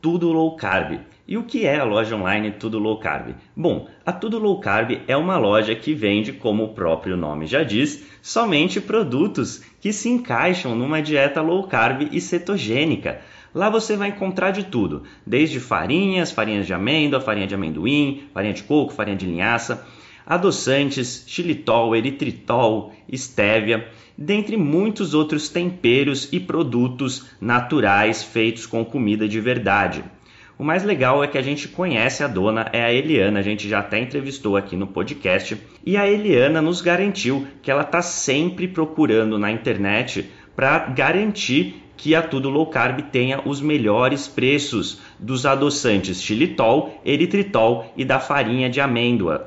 tudo Low Carb. E o que é a loja online Tudo Low Carb? Bom, a Tudo Low Carb é uma loja que vende, como o próprio nome já diz, somente produtos que se encaixam numa dieta low carb e cetogênica. Lá você vai encontrar de tudo, desde farinhas, farinhas de amêndoa, farinha de amendoim, farinha de coco, farinha de linhaça, adoçantes, xilitol, eritritol, estévia, dentre muitos outros temperos e produtos naturais feitos com comida de verdade. O mais legal é que a gente conhece a dona, é a Eliana, a gente já até entrevistou aqui no podcast, e a Eliana nos garantiu que ela está sempre procurando na internet para garantir que a Tudo Low Carb tenha os melhores preços dos adoçantes xilitol, eritritol e da farinha de amêndoa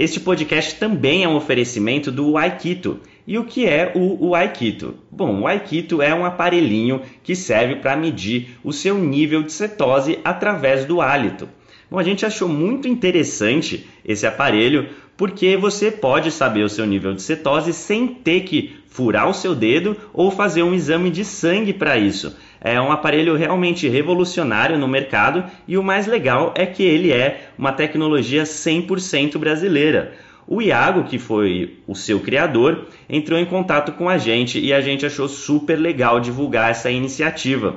Este podcast também é um oferecimento do Aikito. E o que é o, o Aikito? Bom, o Aikito é um aparelhinho que serve para medir o seu nível de cetose através do hálito. Bom, a gente achou muito interessante esse aparelho porque você pode saber o seu nível de cetose sem ter que furar o seu dedo ou fazer um exame de sangue para isso. É um aparelho realmente revolucionário no mercado e o mais legal é que ele é uma tecnologia 100% brasileira. O Iago, que foi o seu criador, entrou em contato com a gente e a gente achou super legal divulgar essa iniciativa.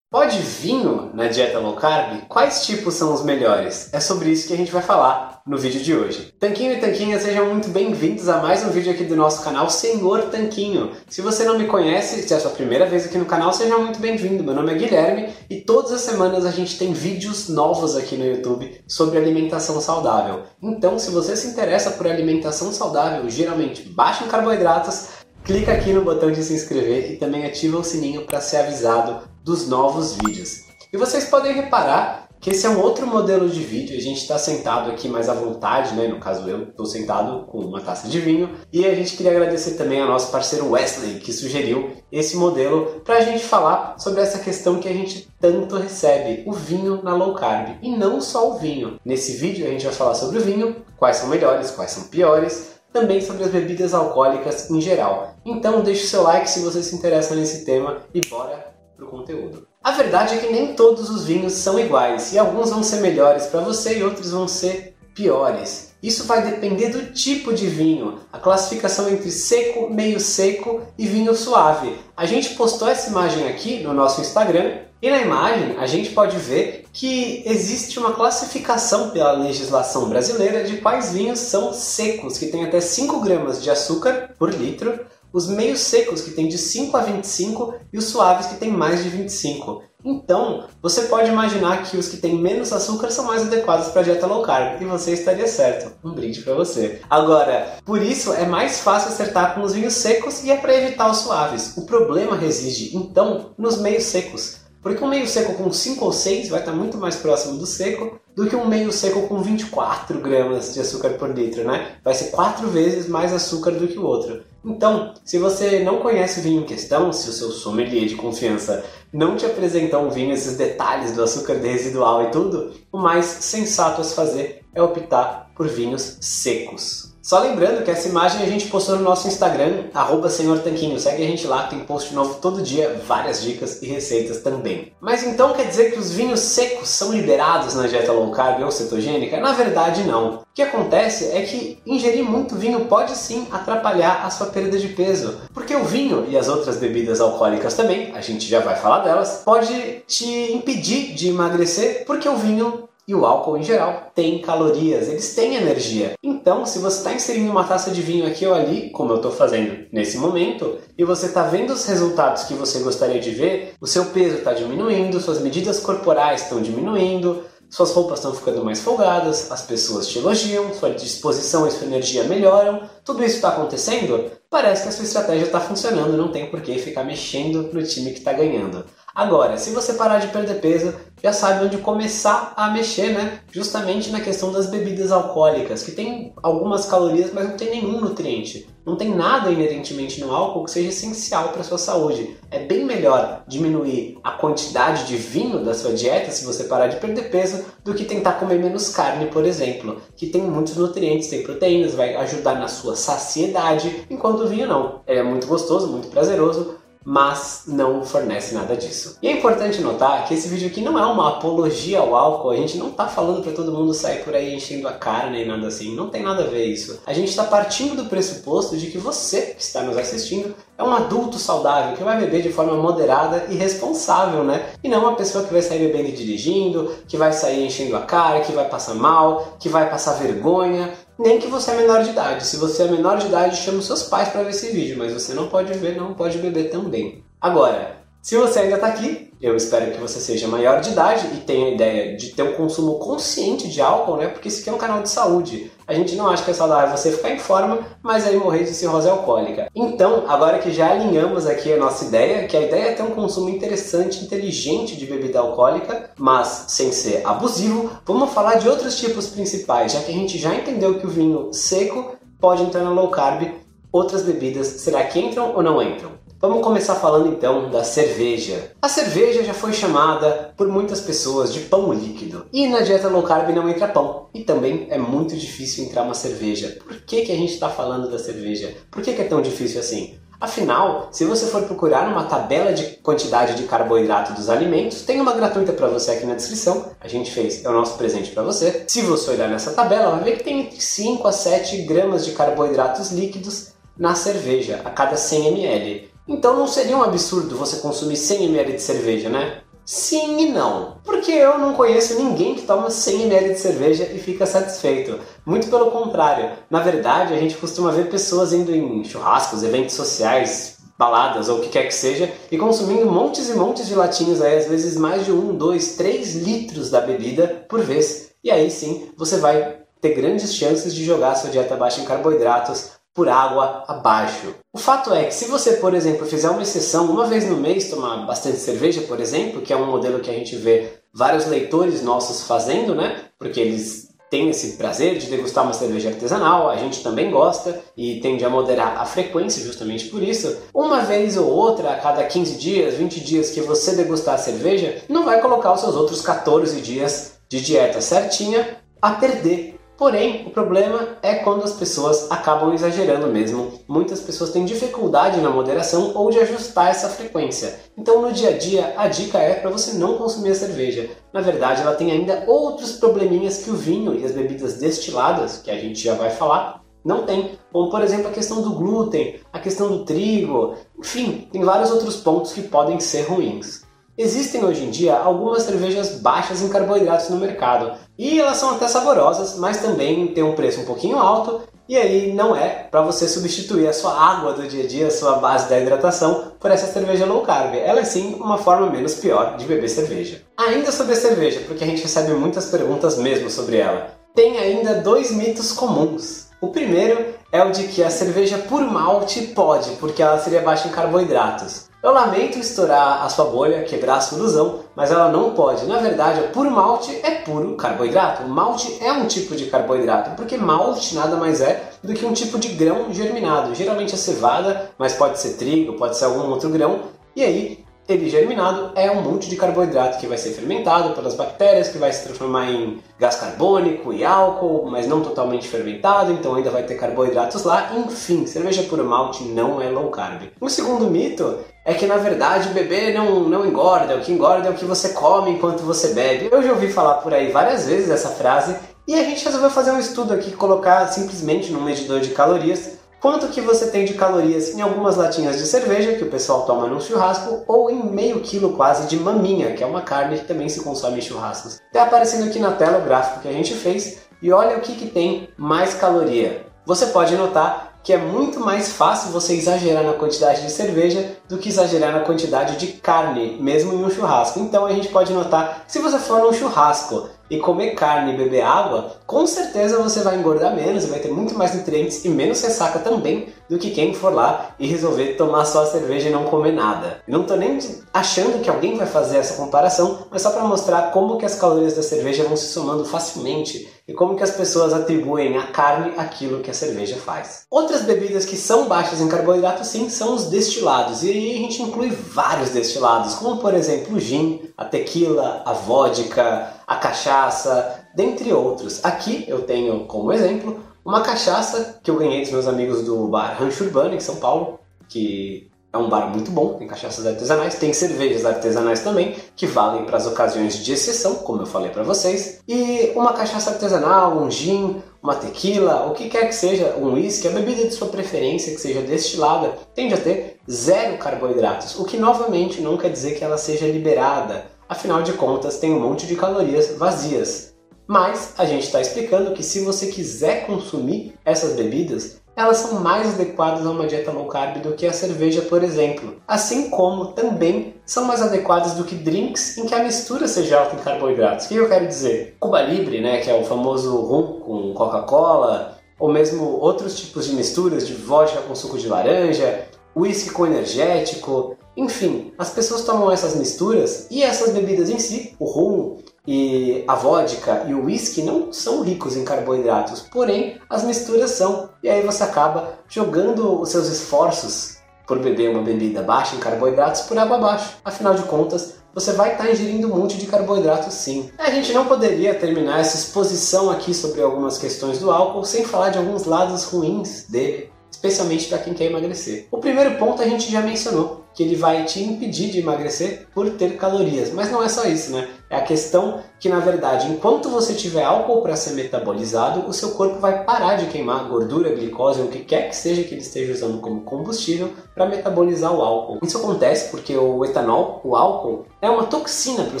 Pode vinho na dieta low carb? Quais tipos são os melhores? É sobre isso que a gente vai falar no vídeo de hoje. Tanquinho e Tanquinha, sejam muito bem-vindos a mais um vídeo aqui do nosso canal Senhor Tanquinho. Se você não me conhece, se é a sua primeira vez aqui no canal, seja muito bem-vindo. Meu nome é Guilherme e todas as semanas a gente tem vídeos novos aqui no YouTube sobre alimentação saudável. Então, se você se interessa por alimentação saudável, geralmente baixa em carboidratos, clica aqui no botão de se inscrever e também ativa o sininho para ser avisado dos novos vídeos. E vocês podem reparar que esse é um outro modelo de vídeo, a gente está sentado aqui mais à vontade, né? no caso eu estou sentado com uma taça de vinho, e a gente queria agradecer também ao nosso parceiro Wesley, que sugeriu esse modelo para a gente falar sobre essa questão que a gente tanto recebe, o vinho na low carb, e não só o vinho. Nesse vídeo a gente vai falar sobre o vinho, quais são melhores, quais são piores, também sobre as bebidas alcoólicas em geral. Então deixe o seu like se você se interessa nesse tema e bora para o conteúdo. A verdade é que nem todos os vinhos são iguais e alguns vão ser melhores para você e outros vão ser piores. Isso vai depender do tipo de vinho, a classificação entre seco, meio seco e vinho suave. A gente postou essa imagem aqui no nosso Instagram e na imagem a gente pode ver que existe uma classificação pela legislação brasileira de quais vinhos são secos, que tem até 5 gramas de açúcar por litro, os meios secos, que tem de 5 a 25, e os suaves, que tem mais de 25. Então, você pode imaginar que os que têm menos açúcar são mais adequados para a dieta low carb, e você estaria certo. Um brinde para você. Agora, por isso é mais fácil acertar com os vinhos secos e é para evitar os suaves. O problema reside, então, nos meios secos. Porque um meio seco com 5 ou 6 vai estar muito mais próximo do seco do que um meio seco com 24 gramas de açúcar por litro, né? Vai ser 4 vezes mais açúcar do que o outro. Então, se você não conhece o vinho em questão, se o seu sommelier de confiança não te apresentar um vinho, esses detalhes do açúcar residual e tudo, o mais sensato a se fazer é optar por vinhos secos. Só lembrando que essa imagem a gente postou no nosso Instagram, arroba Senhor Tanquinho. Segue a gente lá, tem post novo todo dia, várias dicas e receitas também. Mas então quer dizer que os vinhos secos são liberados na dieta low carb ou cetogênica? Na verdade não. O que acontece é que ingerir muito vinho pode sim atrapalhar a sua perda de peso. Porque o vinho e as outras bebidas alcoólicas também, a gente já vai falar delas, pode te impedir de emagrecer porque o vinho e o álcool em geral tem calorias, eles têm energia. Então, se você está inserindo uma taça de vinho aqui ou ali, como eu estou fazendo nesse momento, e você está vendo os resultados que você gostaria de ver, o seu peso está diminuindo, suas medidas corporais estão diminuindo, suas roupas estão ficando mais folgadas, as pessoas te elogiam, sua disposição e sua energia melhoram, tudo isso está acontecendo, parece que a sua estratégia está funcionando, não tem por que ficar mexendo no time que está ganhando. Agora, se você parar de perder peso, já sabe onde começar a mexer, né? Justamente na questão das bebidas alcoólicas, que tem algumas calorias, mas não tem nenhum nutriente. Não tem nada inerentemente no álcool que seja essencial para sua saúde. É bem melhor diminuir a quantidade de vinho da sua dieta se você parar de perder peso do que tentar comer menos carne, por exemplo, que tem muitos nutrientes, tem proteínas, vai ajudar na sua saciedade, enquanto o vinho não. Ele é muito gostoso, muito prazeroso, mas não fornece nada disso. E é importante notar que esse vídeo aqui não é uma apologia ao álcool, a gente não está falando para todo mundo sair por aí enchendo a cara nem nada assim, não tem nada a ver isso. A gente está partindo do pressuposto de que você que está nos assistindo é um adulto saudável que vai beber de forma moderada e responsável, né? E não uma pessoa que vai sair bebendo e dirigindo, que vai sair enchendo a cara, que vai passar mal, que vai passar vergonha, nem que você é menor de idade. Se você é menor de idade, chama os seus pais para ver esse vídeo, mas você não pode ver, não pode beber também. Agora, se você ainda está aqui, eu espero que você seja maior de idade e tenha ideia de ter um consumo consciente de álcool, né? Porque isso aqui é um canal de saúde. A gente não acha que é saudável você ficar em forma, mas aí morrer de cirrose alcoólica. Então, agora que já alinhamos aqui a nossa ideia, que a ideia é ter um consumo interessante, inteligente de bebida alcoólica, mas sem ser abusivo, vamos falar de outros tipos principais, já que a gente já entendeu que o vinho seco pode entrar na low carb, outras bebidas, será que entram ou não entram? Vamos começar falando então da cerveja. A cerveja já foi chamada por muitas pessoas de pão líquido. E na dieta low carb não entra pão. E também é muito difícil entrar uma cerveja. Por que, que a gente está falando da cerveja? Por que, que é tão difícil assim? Afinal, se você for procurar uma tabela de quantidade de carboidrato dos alimentos, tem uma gratuita para você aqui na descrição. A gente fez, é o nosso presente para você. Se você olhar nessa tabela, vai ver que tem entre 5 a 7 gramas de carboidratos líquidos na cerveja, a cada 100 ml. Então não seria um absurdo você consumir 100 ml de cerveja, né? Sim e não. Porque eu não conheço ninguém que toma 100 ml de cerveja e fica satisfeito. Muito pelo contrário. Na verdade, a gente costuma ver pessoas indo em churrascos, eventos sociais, baladas ou o que quer que seja, e consumindo montes e montes de latinhas aí, às vezes mais de 1, 2, 3 litros da bebida por vez. E aí sim, você vai ter grandes chances de jogar sua dieta baixa em carboidratos por água abaixo. O fato é que se você, por exemplo, fizer uma exceção, uma vez no mês tomar bastante cerveja, por exemplo, que é um modelo que a gente vê vários leitores nossos fazendo, né? Porque eles têm esse prazer de degustar uma cerveja artesanal, a gente também gosta e tende a moderar a frequência justamente por isso. Uma vez ou outra, a cada 15 dias, 20 dias que você degustar a cerveja, não vai colocar os seus outros 14 dias de dieta certinha a perder Porém, o problema é quando as pessoas acabam exagerando mesmo. Muitas pessoas têm dificuldade na moderação ou de ajustar essa frequência. Então, no dia a dia, a dica é para você não consumir a cerveja. Na verdade, ela tem ainda outros probleminhas que o vinho e as bebidas destiladas, que a gente já vai falar, não tem. Como, por exemplo, a questão do glúten, a questão do trigo, enfim, tem vários outros pontos que podem ser ruins. Existem hoje em dia algumas cervejas baixas em carboidratos no mercado e elas são até saborosas, mas também tem um preço um pouquinho alto e aí não é para você substituir a sua água do dia a dia, a sua base da hidratação, por essa cerveja low carb. Ela é sim uma forma menos pior de beber cerveja. Ainda sobre a cerveja, porque a gente recebe muitas perguntas mesmo sobre ela. Tem ainda dois mitos comuns. O primeiro é o de que a cerveja por malte pode, porque ela seria baixa em carboidratos. Eu lamento estourar a sua bolha, quebrar a sua ilusão, mas ela não pode. Na verdade, o puro malte é puro carboidrato. O malte é um tipo de carboidrato, porque malte nada mais é do que um tipo de grão germinado. Geralmente é cevada, mas pode ser trigo, pode ser algum outro grão. E aí, ele germinado é um monte de carboidrato que vai ser fermentado pelas bactérias, que vai se transformar em gás carbônico e álcool, mas não totalmente fermentado, então ainda vai ter carboidratos lá. Enfim, cerveja pura malte não é low carb. O segundo mito é que na verdade beber não, não engorda, o que engorda é o que você come enquanto você bebe. Eu já ouvi falar por aí várias vezes essa frase e a gente resolveu fazer um estudo aqui, colocar simplesmente num medidor de calorias quanto que você tem de calorias em algumas latinhas de cerveja que o pessoal toma num churrasco ou em meio quilo quase de maminha, que é uma carne que também se consome em churrascos. Está aparecendo aqui na tela o gráfico que a gente fez e olha o que, que tem mais caloria. Você pode notar que é muito mais fácil você exagerar na quantidade de cerveja do que exagerar na quantidade de carne, mesmo em um churrasco. Então a gente pode notar, se você for num churrasco e comer carne e beber água, com certeza você vai engordar menos vai ter muito mais nutrientes e menos ressaca também do que quem for lá e resolver tomar só a cerveja e não comer nada. Não tô nem achando que alguém vai fazer essa comparação, mas só para mostrar como que as calorias da cerveja vão se somando facilmente e como que as pessoas atribuem à carne aquilo que a cerveja faz. Outras bebidas que são baixas em carboidratos sim são os destilados e aí a gente inclui vários destilados, como por exemplo o gin, a tequila, a vodka, a cachaça, dentre outros. Aqui eu tenho como exemplo uma cachaça que eu ganhei dos meus amigos do bar Rancho Urbano em São Paulo, que é um bar muito bom, tem cachaças artesanais, tem cervejas artesanais também, que valem para as ocasiões de exceção, como eu falei para vocês. E uma cachaça artesanal, um gin, uma tequila, o que quer que seja, um whisky, a bebida de sua preferência que seja destilada, tende a ter zero carboidratos, o que novamente não quer dizer que ela seja liberada Afinal de contas, tem um monte de calorias vazias. Mas a gente está explicando que se você quiser consumir essas bebidas, elas são mais adequadas a uma dieta low carb do que a cerveja, por exemplo. Assim como também são mais adequadas do que drinks em que a mistura seja alta em carboidratos. O que eu quero dizer? Cuba Libre, né, que é o famoso rum com Coca-Cola, ou mesmo outros tipos de misturas de vodka com suco de laranja, whisky com energético, enfim, as pessoas tomam essas misturas e essas bebidas em si, o rum e a vodka e o whisky não são ricos em carboidratos, porém as misturas são. E aí você acaba jogando os seus esforços por beber uma bebida baixa em carboidratos por água abaixo. Afinal de contas, você vai estar ingerindo um monte de carboidratos sim. A gente não poderia terminar essa exposição aqui sobre algumas questões do álcool sem falar de alguns lados ruins dele especialmente para quem quer emagrecer. O primeiro ponto a gente já mencionou, que ele vai te impedir de emagrecer por ter calorias. Mas não é só isso, né? É a questão que, na verdade, enquanto você tiver álcool para ser metabolizado, o seu corpo vai parar de queimar gordura, glicose ou o que quer que seja que ele esteja usando como combustível para metabolizar o álcool. Isso acontece porque o etanol, o álcool, é uma toxina para o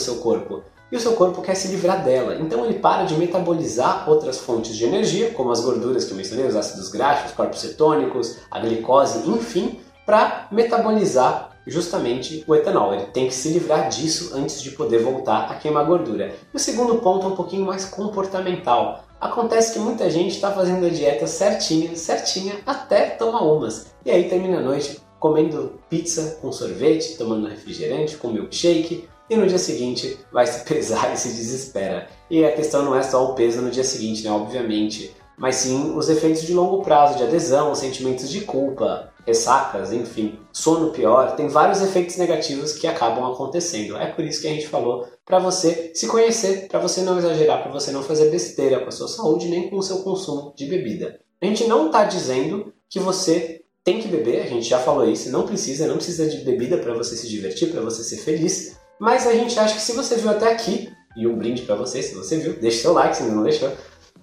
seu corpo e o seu corpo quer se livrar dela. Então ele para de metabolizar outras fontes de energia, como as gorduras que eu mencionei, os ácidos graxos, corpos cetônicos, a glicose, enfim, para metabolizar justamente o etanol. Ele tem que se livrar disso antes de poder voltar a queimar gordura. E o segundo ponto é um pouquinho mais comportamental. Acontece que muita gente está fazendo a dieta certinha, certinha, até tomar umas. E aí termina a noite comendo pizza com sorvete, tomando refrigerante, com milkshake, e no dia seguinte vai se pesar e se desespera. E a questão não é só o peso no dia seguinte, né? Obviamente, mas sim os efeitos de longo prazo, de adesão, sentimentos de culpa, ressacas, enfim, sono pior, tem vários efeitos negativos que acabam acontecendo. É por isso que a gente falou para você se conhecer, para você não exagerar, para você não fazer besteira com a sua saúde nem com o seu consumo de bebida. A gente não está dizendo que você tem que beber, a gente já falou isso, não precisa, não precisa de bebida para você se divertir, para você ser feliz, mas a gente acha que se você viu até aqui, e um brinde para você se você viu, deixe seu like se não deixou.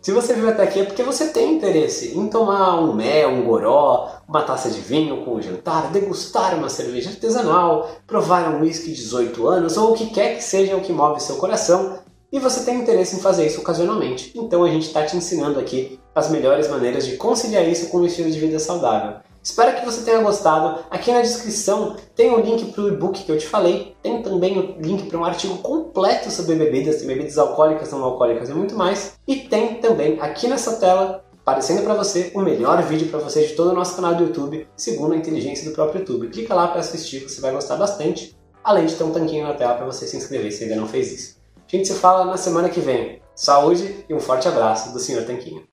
Se você viu até aqui é porque você tem interesse em tomar um mel, um goró, uma taça de vinho com o jantar, degustar uma cerveja artesanal, provar um whisky de 18 anos ou o que quer que seja o que move seu coração e você tem interesse em fazer isso ocasionalmente. Então a gente está te ensinando aqui as melhores maneiras de conciliar isso com um estilo de vida saudável. Espero que você tenha gostado. Aqui na descrição tem o link para o e-book que eu te falei. Tem também o link para um artigo completo sobre bebidas, bebidas alcoólicas, não alcoólicas e muito mais. E tem também aqui nessa tela, aparecendo para você, o melhor vídeo para você de todo o nosso canal do YouTube, segundo a inteligência do próprio YouTube. Clica lá para assistir, você vai gostar bastante. Além de ter um tanquinho na tela para você se inscrever se ainda não fez isso. A gente se fala na semana que vem. Saúde e um forte abraço do Sr. Tanquinho.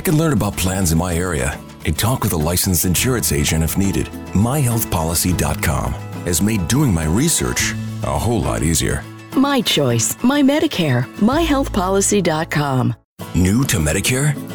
I can learn about plans in my area and talk with a licensed insurance agent if needed. MyHealthPolicy.com has made doing my research a whole lot easier. My choice, my Medicare, myhealthpolicy.com. New to Medicare?